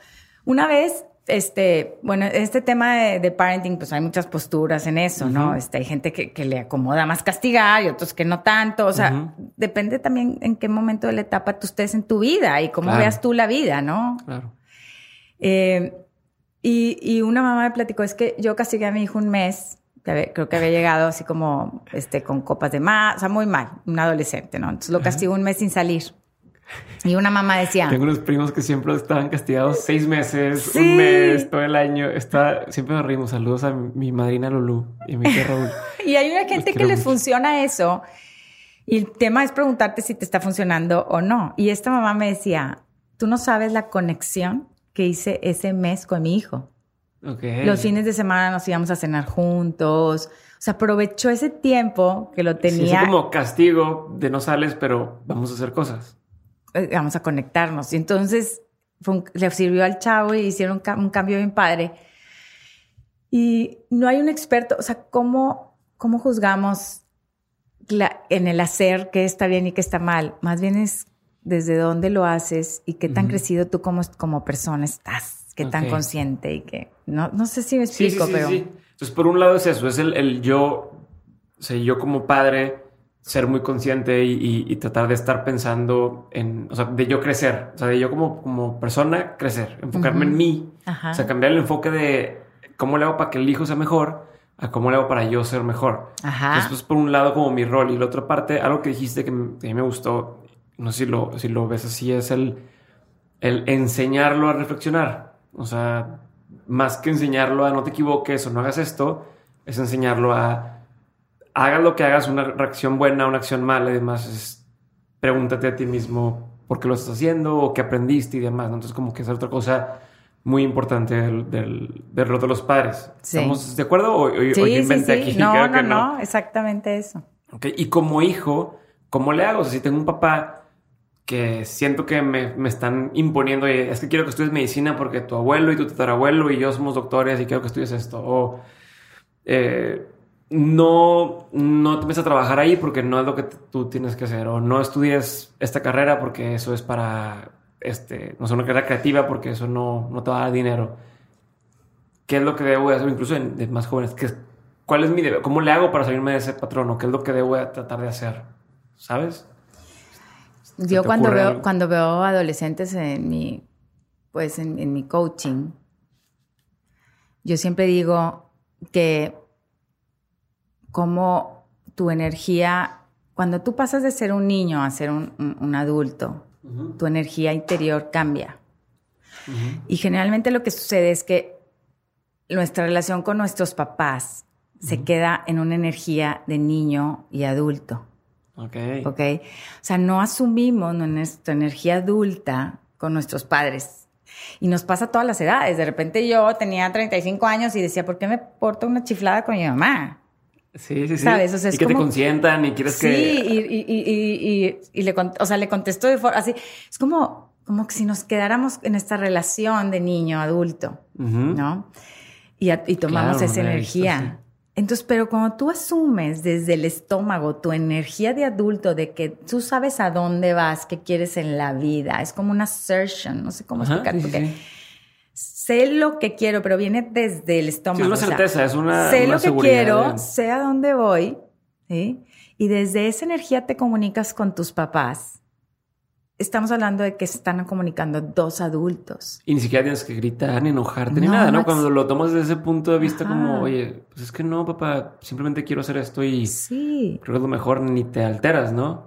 una vez este, bueno, este tema de, parenting, pues hay muchas posturas en eso, ¿no? Este, hay gente que, que, le acomoda más castigar y otros que no tanto. O sea, depende también en qué momento de la etapa tú estés en tu vida y cómo veas tú la vida, ¿no? Claro. Eh, y, y, una mamá me platicó, es que yo castigué a mi hijo un mes, que creo que había llegado así como, este, con copas de más, o sea, muy mal, un adolescente, ¿no? Entonces lo castigó un mes sin salir. Y una mamá decía. Tengo unos primos que siempre estaban castigados seis meses, un mes, todo el año. Está, siempre nos reímos. Saludos a mi madrina Lulu y a mi tía Raúl. [LAUGHS] y hay una gente que les funciona eso. Y el tema es preguntarte si te está funcionando o no. Y esta mamá me decía, tú no sabes la conexión que hice ese mes con mi hijo. Okay. Los fines de semana nos íbamos a cenar juntos. O sea, aprovechó ese tiempo que lo tenía. Sí, como castigo de no sales, pero vamos a hacer cosas. Eh, vamos a conectarnos. Y entonces le sirvió al chavo y hicieron un, cambio bien padre. Y no hay un experto, o sea, ¿cómo, cómo juzgamos en el hacer qué está bien y qué está mal? Más bien es desde dónde lo haces y qué tan crecido tú como, como persona estás, qué tan consciente y que no, no sé si me explico, sí, sí, pero... Entonces, por un lado es eso, es el, el yo, o sea, yo como padre ser muy consciente y, tratar de estar pensando en, o sea, de yo crecer, o sea, de yo como, como persona crecer, enfocarme en mí, o sea, cambiar el enfoque de cómo le hago para que el hijo sea mejor a cómo le hago para yo ser mejor. Ajá. Entonces, por un lado como mi rol y la otra parte, algo que dijiste que, a mí me gustó, no sé si lo, si lo ves así, es el, el enseñarlo a reflexionar. O sea, más que enseñarlo a no te equivoques o no hagas esto, es enseñarlo a hagas lo que hagas, una reacción buena, una acción mala y demás, es, pregúntate a ti mismo por qué lo estás haciendo o qué aprendiste y demás. Entonces, como que es otra cosa muy importante del, del, rol de los padres. ¿Estamos de acuerdo? ¿O, sí, inventé aquí? No, no, no, exactamente eso. Okay. Y como hijo, ¿cómo le hago? O sea, si tengo un papá que siento que me, me están imponiendo, es que quiero que estudies medicina porque tu abuelo y tu tatarabuelo y yo somos doctores y quiero que estudies esto. O eh, no, no te metes a trabajar ahí porque no es lo que tú tienes que hacer. O no estudies esta carrera porque eso es para, este, no sé, una carrera creativa porque eso no, no te va a dar dinero. ¿Qué es lo que debo hacer? Incluso en, más jóvenes. ¿qué, ¿Cuál es mi? ¿Cómo le hago para salirme de ese patrón? ¿O qué es lo que debo tratar de hacer? ¿Sabes? Yo cuando veo, cuando veo adolescentes en mi, pues en, en mi coaching, yo siempre digo que cómo tu energía, cuando tú pasas de ser un niño a ser un, adulto, tu energía interior cambia. Y generalmente lo que sucede es que nuestra relación con nuestros papás se queda en una energía de niño y adulto. Ok. Ok. O sea, no asumimos nuestra energía adulta con nuestros padres. Y nos pasa a todas las edades. De repente yo tenía 35 años y decía, ¿por qué me porto una chiflada con mi mamá? Sí, sí, sí. ¿Sabes? O sea, y que te consientan y quieres que... Sí, y, y, y, y, le, o sea, le contestó de forma así. Es como, como que si nos quedáramos en esta relación de niño-adulto, ¿no? Y, tomamos esa energía. Entonces, pero cuando tú asumes desde el estómago tu energía de adulto, de que tú sabes a dónde vas, qué quieres en la vida, es como una assertion, no sé cómo explicar, porque sé lo que quiero, pero viene desde el estómago. es una certeza, es una Sé lo que quiero, sé a dónde voy, ¿sí? Y desde esa energía te comunicas con tus papás. Estamos hablando de que se están comunicando dos adultos. Y ni siquiera tienes que gritar, ni enojarte, ni nada, ¿no? Cuando lo tomas desde ese punto de vista como, oye, pues es que no, papá, simplemente quiero hacer esto y sí. creo que es lo mejor, ni te alteras, ¿no?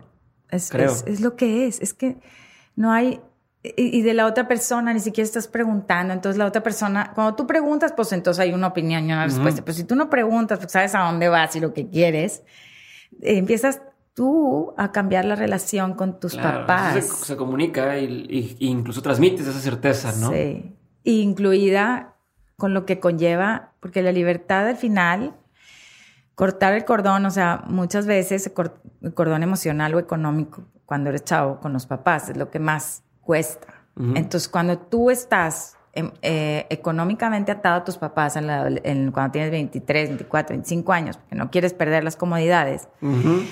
Es, Creo. es lo que es. Es que no hay y, de la otra persona ni siquiera estás preguntando. Entonces la otra persona, cuando tú preguntas, pues entonces hay una opinión y una respuesta. Pero si tú no preguntas, pues sabes a dónde vas y lo que quieres, eh, empiezas tú a cambiar la relación con tus papás. Se, comunica y, incluso transmites esa certeza, ¿no? Sí. Incluida con lo que conlleva, porque la libertad al final, cortar el cordón, o sea, muchas veces el cordón emocional o económico cuando eres chavo con los papás es lo que más cuesta. Entonces, cuando tú estás eh, económicamente atado a tus papás cuando tienes 23, 24, 25 años, porque no quieres perder las comodidades,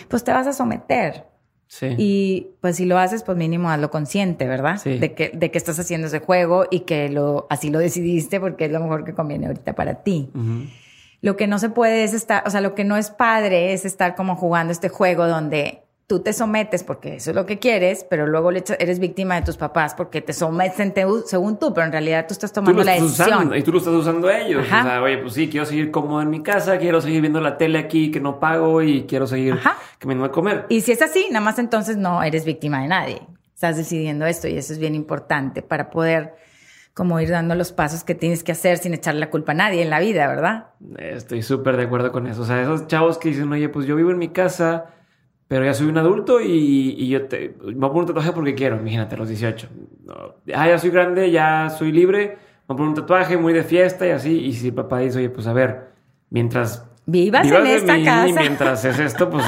pues te vas a someter. Sí. Y pues si lo haces, pues mínimo hazlo consciente, ¿verdad? Sí. De, que, de que estás haciendo ese juego y que lo, así lo decidiste porque es lo mejor que conviene ahorita para ti. Lo que no se puede es estar, o sea, lo que no es padre es estar como jugando este juego donde tú te sometes porque eso es lo que quieres, pero luego eres víctima de tus papás porque te someten según tú, pero en realidad tú estás tomando la decisión. y tú lo estás usando a ellos. O sea, oye, pues sí, quiero seguir cómodo en mi casa, quiero seguir viendo la tele aquí que no pago y quiero seguir que me a comer. Y si es así, nada más entonces no eres víctima de nadie. Estás decidiendo esto y eso es bien importante para poder como ir dando los pasos que tienes que hacer sin echarle la culpa a nadie en la vida, ¿verdad? Estoy súper de acuerdo con eso. O sea, esos chavos que dicen, oye, pues yo vivo en mi casa pero ya soy un adulto y, yo te, me voy a poner un tatuaje porque quiero, imagínate, a los 18. ah, ya soy grande, ya soy libre, me voy a poner un tatuaje muy de fiesta y así. Y si papá dice, oye, pues a ver, mientras vivas, en esta casa. Y mientras es esto, pues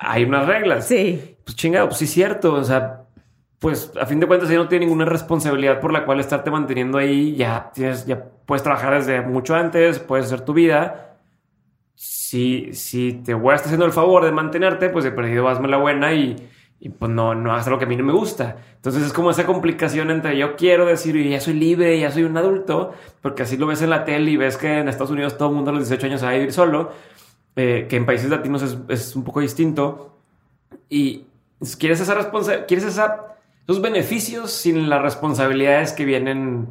hay unas reglas. Sí. Pues chingado, pues sí es cierto. O sea, pues a fin de cuentas ya no tiene ninguna responsabilidad por la cual estarte manteniendo ahí. Ya tienes, ya puedes trabajar desde mucho antes, puedes hacer tu vida si, si te voy a estar haciendo el favor de mantenerte, pues de perdido hazme la buena y, y pues no, no hagas lo que a mí no me gusta. Entonces es como esa complicación entre yo quiero decir, ya soy libre, ya soy un adulto, porque así lo ves en la tele y ves que en Estados Unidos todo el mundo a los 18 años va a vivir solo, eh, que en países latinos es, es, un poco distinto. Y quieres esa responsabilidad, quieres esa, esos beneficios sin las responsabilidades que vienen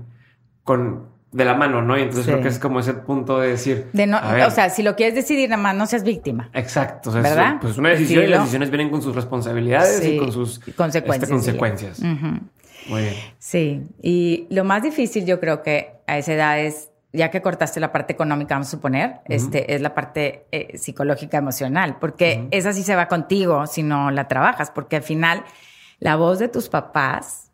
con, de la mano, ¿no? Y entonces creo que es como ese punto de decir. De no, o sea, si lo quieres decidir, nada más no seas víctima. Exacto. O sea, ¿verdad? Es, pues una decisión y las decisiones vienen con sus responsabilidades y con sus consecuencias. Este, consecuencias. Muy bien. Sí. Y lo más difícil, yo creo que a esa edad es, ya que cortaste la parte económica, vamos a suponer, este, es la parte eh, psicológica emocional, porque esa sí se va contigo si no la trabajas, porque al final la voz de tus papás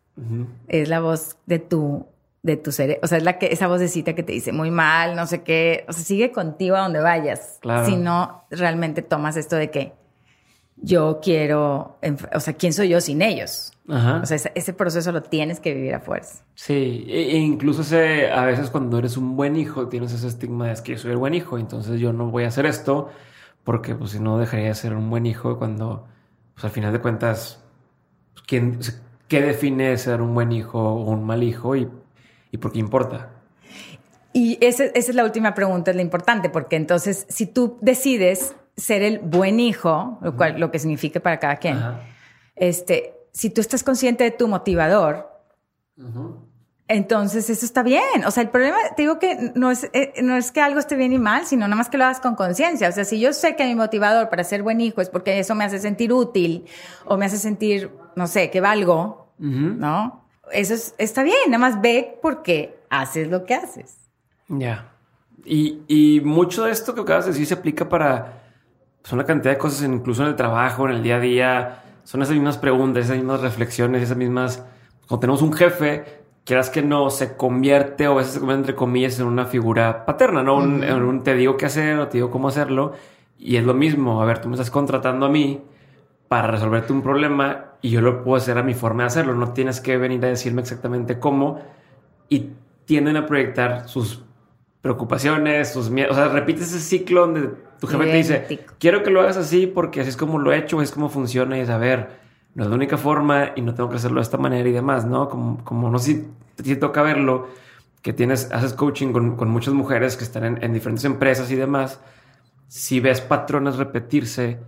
es la voz de tu de tu cerebro. O sea, es la que, esa vocecita que te dice muy mal, no sé qué. O sea, sigue contigo a donde vayas. Si no realmente tomas esto de que yo quiero, o sea, ¿quién soy yo sin ellos? Ajá. O sea, ese, proceso lo tienes que vivir a fuerza. Sí, e, e incluso ese, a veces cuando eres un buen hijo tienes ese estigma de que yo soy el buen hijo, entonces yo no voy a hacer esto porque pues si no dejaría de ser un buen hijo cuando, pues al final de cuentas, pues, ¿quién, ¿qué define ser un buen hijo o un mal hijo? Y y por qué importa. Y esa, es la última pregunta, es la importante, porque entonces si tú decides ser el buen hijo, lo cual lo que significa para cada quien, este, si tú estás consciente de tu motivador, entonces eso está bien. O sea, el problema, te digo que no es, eh, no es que algo esté bien y mal, sino nada más que lo hagas con conciencia. O sea, si yo sé que mi motivador para ser buen hijo es porque eso me hace sentir útil o me hace sentir, no sé, que valgo, ¿no? Eso está bien, nada más ve porque haces lo que haces. Ya. Y, mucho de esto que acabas de decir se aplica para pues, una cantidad de cosas, incluso en el trabajo, en el día a día. Son esas mismas preguntas, esas mismas reflexiones, esas mismas. Cuando tenemos un jefe, quieras que no, se convierte o a veces se convierte entre comillas en una figura paterna, ¿no? un, te digo qué hacer o te digo cómo hacerlo. Y es lo mismo. A ver, tú me estás contratando a mí para resolverte un problema y yo lo puedo hacer a mi forma de hacerlo. No tienes que venir a decirme exactamente cómo y tienden a proyectar sus preocupaciones, sus miedos. O sea, repites ese ciclo donde tu jefe te dice, quiero que lo hagas así porque así es como lo he hecho, es como funciona y es a ver, no es la única forma y no tengo que hacerlo de esta manera y demás, ¿no? Como, como no sé si te toca verlo, que tienes, haces coaching con, con muchas mujeres que están en, en diferentes empresas y demás. Si ves patrones repetirse,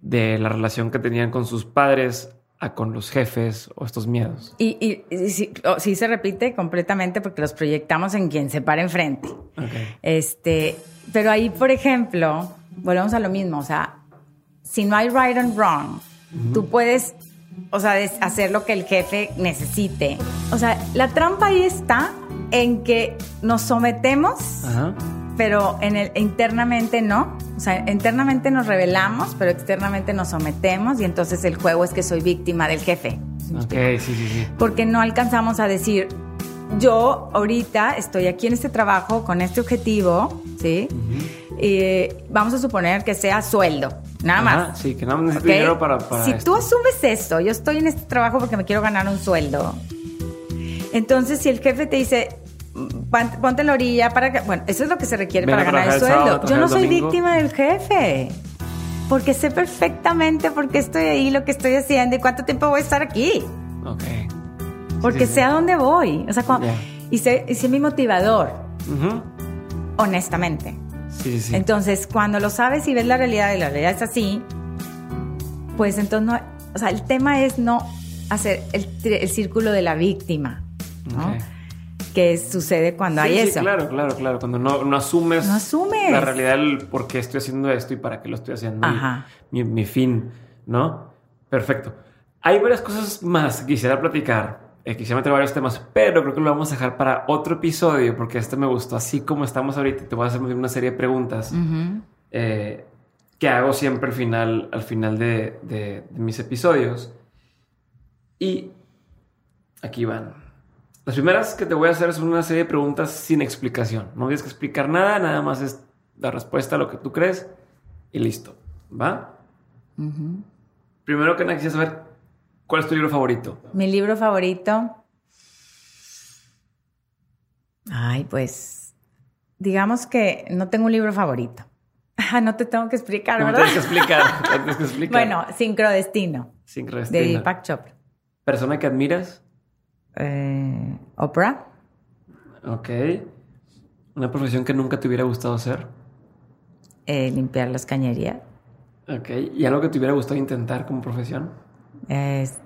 de la relación que tenían con sus padres a con los jefes o estos miedos. Y, y, sí, se repite completamente porque los proyectamos en quien se para enfrente. Este, pero ahí, por ejemplo, volvemos a lo mismo, o sea, si no hay right and wrong, tú puedes o sea, hacer lo que el jefe necesite. O sea, la trampa ahí está en que nos sometemos, pero en el, internamente no. O sea, internamente nos rebelamos, pero externamente nos sometemos y entonces el juego es que soy víctima del jefe. Ok, sí, sí, sí. Porque no alcanzamos a decir, yo ahorita estoy aquí en este trabajo con este objetivo, ¿sí? y vamos a suponer que sea sueldo, nada más. Sí, que no necesito dinero para, para Si tú asumes esto, yo estoy en este trabajo porque me quiero ganar un sueldo. Entonces, si el jefe te dice, ponte en la orilla para que... Bueno, eso es lo que se requiere para ganar el sueldo. yo no soy víctima del jefe. Porque sé perfectamente por qué estoy ahí, lo que estoy haciendo y cuánto tiempo voy a estar aquí. Ok. Porque sé a dónde voy. O sea, y, sé, mi motivador. Honestamente. Sí, sí. Entonces, cuando lo sabes y ves la realidad y la realidad es así, pues entonces no. O sea, el tema es no hacer el, círculo de la víctima. ¿no? Que sucede cuando hay eso. Sí, claro, claro, claro. Cuando no, no asumes, no asumes la realidad del por qué estoy haciendo esto y para qué lo estoy haciendo. Ajá. Mi, mi, fin, ¿no? Perfecto. Hay varias cosas más que quisiera platicar eh, quisiera meter varios temas, pero creo que lo vamos a dejar para otro episodio porque este me gustó. Así como estamos ahorita, te voy a hacer una serie de preguntas eh, que hago siempre al final, al final de, mis episodios. Y aquí van. Las primeras que te voy a hacer son una serie de preguntas sin explicación. No tienes que explicar nada, nada más es la respuesta a lo que tú crees y listo. ¿Va? Primero que nada, quisiera saber ¿Cuál es tu libro favorito? Mi libro favorito. Ay, pues. Digamos que no tengo un libro favorito. [LAUGHS] Ah, no te tengo que explicar, ¿verdad? No tienes que explicar. [LAUGHS] tienes que explicar. bueno, Sincrodestino. Sincrodestino. De Deepak Chopra. ¿Persona que admiras? Eh, Oprah. Ok. ¿Una profesión que nunca te hubiera gustado hacer? Eh, limpiar las cañerías. Ok. ¿Y algo que te hubiera gustado intentar como profesión? es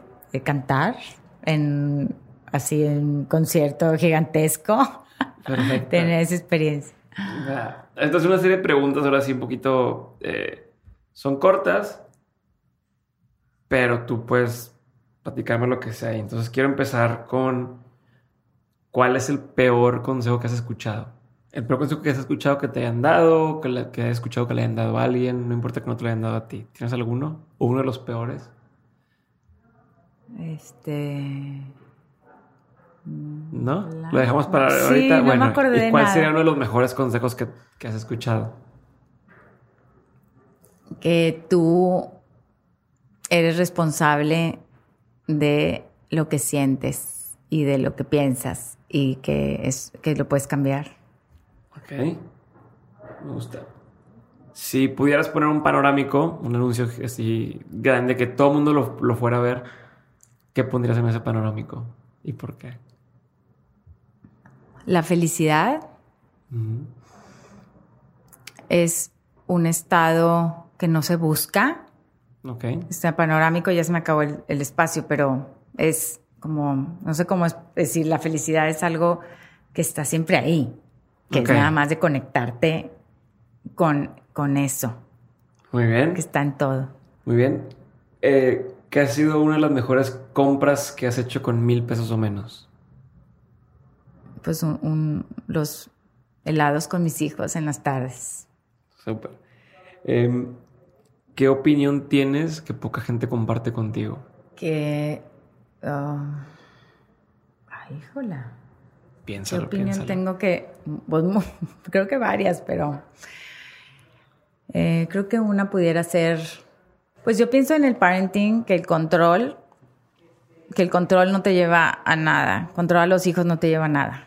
cantar en así en concierto gigantesco. [LAUGHS] Tener esa experiencia. Entonces una serie de preguntas ahora sí un poquito eh, son cortas, pero tú puedes platicarme lo que sea. Entonces quiero empezar con ¿cuál es el peor consejo que has escuchado? El peor consejo que has escuchado que te hayan dado, que, que hayas escuchado que le hayan dado a alguien, no importa que no te lo hayan dado a ti. ¿Tienes alguno? ¿O uno de los peores? Este. ¿No? Lo dejamos para ahorita. No bueno, me ¿y cuál sería uno de los mejores consejos que, que has escuchado? Que tú eres responsable de lo que sientes y de lo que piensas y que, es, que lo puedes cambiar. Ok, me gusta. Si pudieras poner un panorámico, un anuncio así grande que todo el mundo lo, lo fuera a ver, ¿Qué pondrías en ese panorámico y por qué? La felicidad es un estado que no se busca. Ok. Este panorámico ya se me acabó el, espacio, pero es como, no sé cómo es decir, la felicidad es algo que está siempre ahí, que es nada más de conectarte con, con eso. Muy bien. Que está en todo. Muy bien. Eh, ¿Qué ha sido una de las mejores compras que has hecho con mil pesos o menos? Pues un, los helados con mis hijos en las tardes. Súper. Em, ¿Qué opinión tienes que poca gente comparte contigo? Que... Ah, ay, híjola. Piénsalo, ¿Qué opinión tengo que...? Pues, [LAUGHS] creo que varias, pero... Eh, creo que una pudiera ser pues yo pienso en el parenting que el control, que el control no te lleva a nada. Controlar a los hijos no te lleva a nada.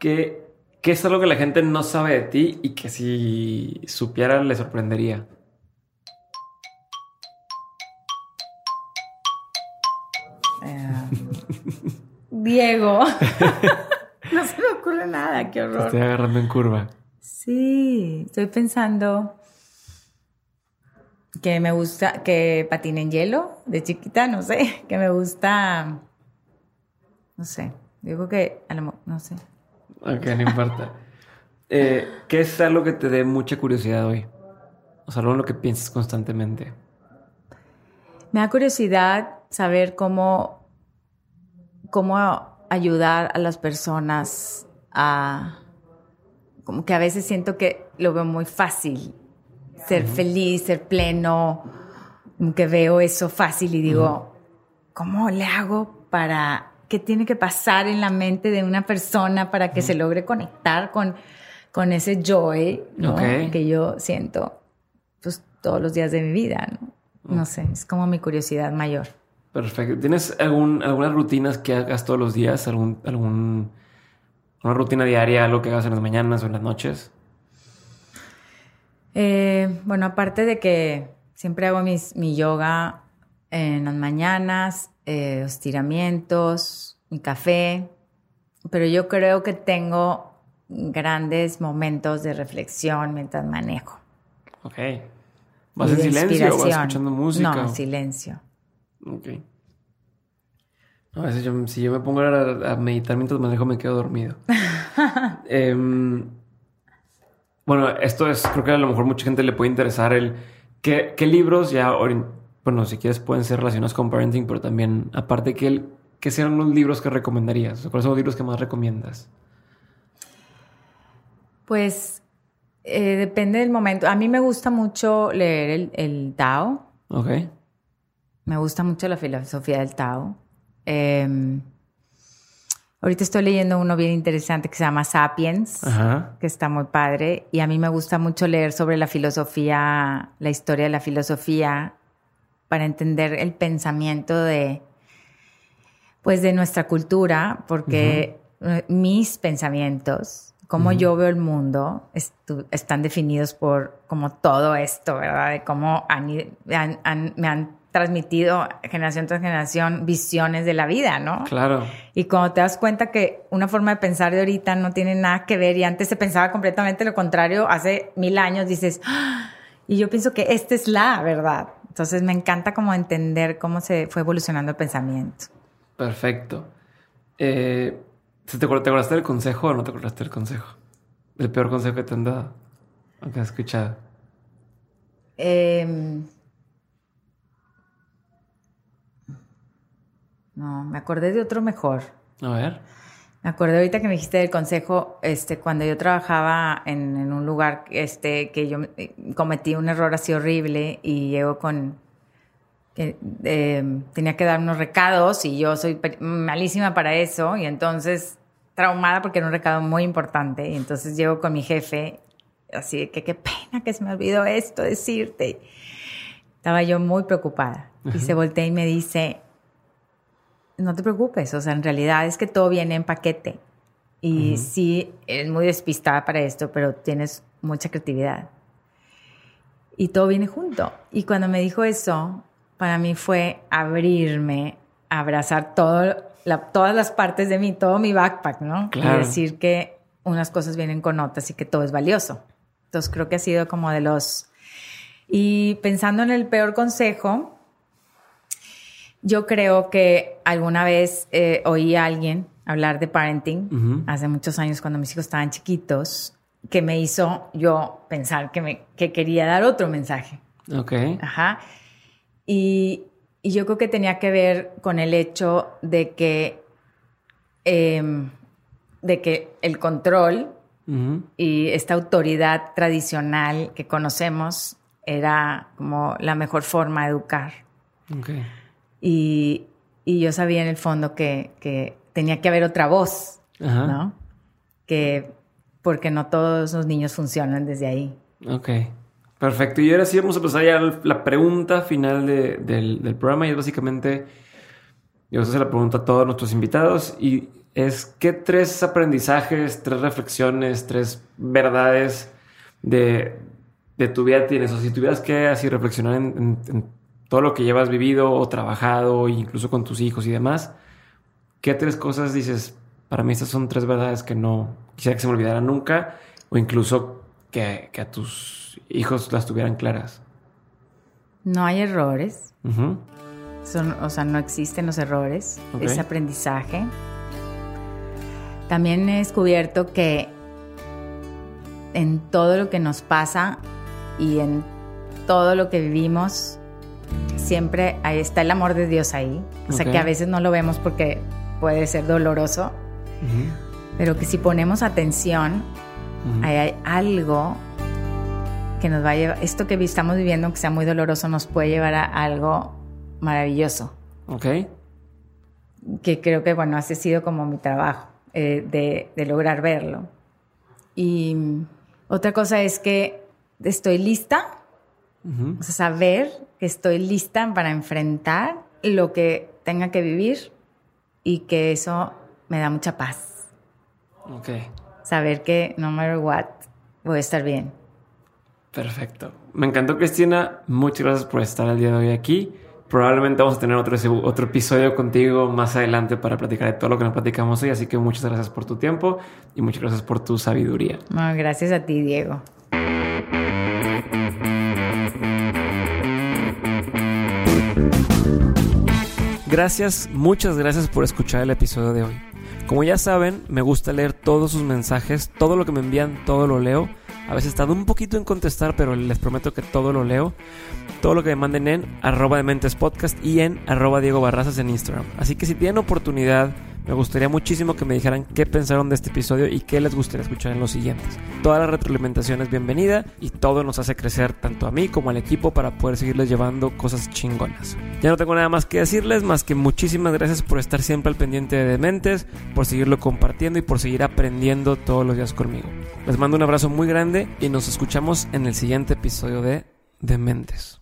¿Qué, es algo que la gente no sabe de ti y que si supiera le sorprendería? Eh, Diego. [LAUGHS] no se me ocurre nada, qué horror. estoy agarrando en curva. Sí, estoy pensando que me gusta que patine en hielo de chiquita, no sé, que me gusta, no sé, digo que, no sé. Ok, no importa. Eh, ¿Qué es algo que te dé mucha curiosidad hoy? O sea, algo en lo que piensas constantemente. Me da curiosidad saber cómo, cómo ayudar a las personas a... Como que a veces siento que lo veo muy fácil, ser feliz, ser pleno, como que veo eso fácil y digo, ¿cómo le hago para qué tiene que pasar en la mente de una persona para que se logre conectar con, con ese joy que yo siento pues, todos los días de mi vida? ¿no? no sé, es como mi curiosidad mayor. Perfecto. ¿Tienes algún, algunas rutinas que hagas todos los días? ¿Algún, algún, ¿Una rutina diaria, algo que hagas en las mañanas o en las noches? Eh, bueno, aparte de que siempre hago mis, mi yoga en las mañanas, eh, estiramientos, mi café, pero yo creo que tengo grandes momentos de reflexión mientras manejo. Ok. ¿Vas en silencio o vas escuchando música? No, en silencio. Ok. a veces yo, si yo me pongo a, meditar mientras manejo me quedo dormido. [LAUGHS] Em, bueno, esto es, creo que a lo mejor mucha gente le puede interesar el qué, qué libros ya, bueno, si quieres pueden ser relacionados con parenting, pero también aparte que, ¿qué sean los libros que recomendarías? ¿Cuáles son los libros que más recomiendas? Pues eh, depende del momento. A mí me gusta mucho leer el, el Tao. Ok. Me gusta mucho la filosofía del Tao. Em, ahorita estoy leyendo uno bien interesante que se llama Sapiens, que está muy padre. Y a mí me gusta mucho leer sobre la filosofía, la historia de la filosofía, para entender el pensamiento de, pues, de nuestra cultura, porque mis pensamientos cómo yo veo el mundo están definidos por como todo esto, ¿verdad? De cómo me han transmitido generación tras generación visiones de la vida, ¿no? Claro. Y cuando te das cuenta que una forma de pensar de ahorita no tiene nada que ver y antes se pensaba completamente lo contrario, hace mil años dices, ¡Ah! y yo pienso que esta es la verdad. Entonces me encanta como entender cómo se fue evolucionando el pensamiento. Perfecto. Eh, ¿Te, acordaste del consejo o no te acordaste del consejo? El peor consejo que te han dado, aunque has escuchado. Em, no, me acordé de otro mejor. A ver. Me acordé ahorita que me dijiste del consejo, este, cuando yo trabajaba en, un lugar, este, que yo eh, cometí un error así horrible y llego con, que em, tenía que dar unos recados y yo soy malísima para eso y entonces traumada porque era un recado muy importante. Y entonces llego con mi jefe, así de que qué pena que se me olvidó esto decirte. Estaba yo muy preocupada. Y se voltea y me dice, no te preocupes, o sea, en realidad es que todo viene en paquete. Y sí, eres muy despistada para esto, pero tienes mucha creatividad. Y todo viene junto. Y cuando me dijo eso, para mí fue abrirme, abrazar todo todas las partes de mí, todo mi backpack, ¿no? Claro. Y decir que unas cosas vienen con otras y que todo es valioso. Entonces creo que ha sido como de los... Y pensando en el peor consejo, yo creo que alguna vez eh, oí a alguien hablar de parenting, hace muchos años cuando mis hijos estaban chiquitos, que me hizo yo pensar que, me, que quería dar otro mensaje. Ok. Ajá. Y, y yo creo que tenía que ver con el hecho de que, em, de que el control y esta autoridad tradicional que conocemos era como la mejor forma de educar. Y, yo sabía en el fondo que, tenía que haber otra voz, ¿no? Que porque no todos los niños funcionan desde ahí. Ok. Perfecto. Y ahora sí vamos a pasar ya a la pregunta final del, programa y es básicamente, yo a hacer la pregunta a todos nuestros invitados y es ¿qué tres aprendizajes, tres reflexiones, tres verdades de, tu vida tienes? O si tuvieras que así reflexionar en, todo lo que llevas vivido o trabajado, incluso con tus hijos y demás, ¿qué tres cosas dices? Para mí estas son tres verdades que no quisiera que se me olvidaran nunca o incluso que, que a tus hijos las tuvieran claras? No hay errores. Son, o sea, no existen los errores. Es aprendizaje. También he descubierto que en todo lo que nos pasa y en todo lo que vivimos siempre ahí está el amor de Dios ahí. O sea que a veces no lo vemos porque puede ser doloroso, pero que si ponemos atención, ahí hay algo que nos va a llevar, esto que estamos viviendo, que sea muy doloroso, nos puede llevar a algo maravilloso, Ok. que creo que, bueno, ha sido como mi trabajo, eh, de, de lograr verlo. Y otra cosa es que estoy lista, O sea, saber que estoy lista para enfrentar lo que tenga que vivir y que eso me da mucha paz. Ok. Saber que no matter what, voy a estar bien. Perfecto. Me encantó, Cristina. Muchas gracias por estar el día de hoy aquí. Probablemente vamos a tener otro, otro episodio contigo más adelante para platicar de todo lo que nos platicamos hoy. Así que muchas gracias por tu tiempo y muchas gracias por tu sabiduría. No, gracias a ti, Diego. Gracias, muchas gracias por escuchar el episodio de hoy. Como ya saben, me gusta leer todos sus mensajes, todo lo que me envían, todo lo leo. A veces tardo un poquito en contestar, pero les prometo que todo lo leo. Todo lo que me manden en arroba de mentes podcast y en arroba Diego Barrazas en Instagram. Así que si tienen oportunidad, me gustaría muchísimo que me dijeran qué pensaron de este episodio y qué les gustaría escuchar en los siguientes. Toda la retroalimentación es bienvenida y todo nos hace crecer tanto a mí como al equipo para poder seguirles llevando cosas chingonas. Ya no tengo nada más que decirles, más que muchísimas gracias por estar siempre al pendiente de Dementes, por seguirlo compartiendo y por seguir aprendiendo todos los días conmigo. Les mando un abrazo muy grande y nos escuchamos en el siguiente episodio de Dementes.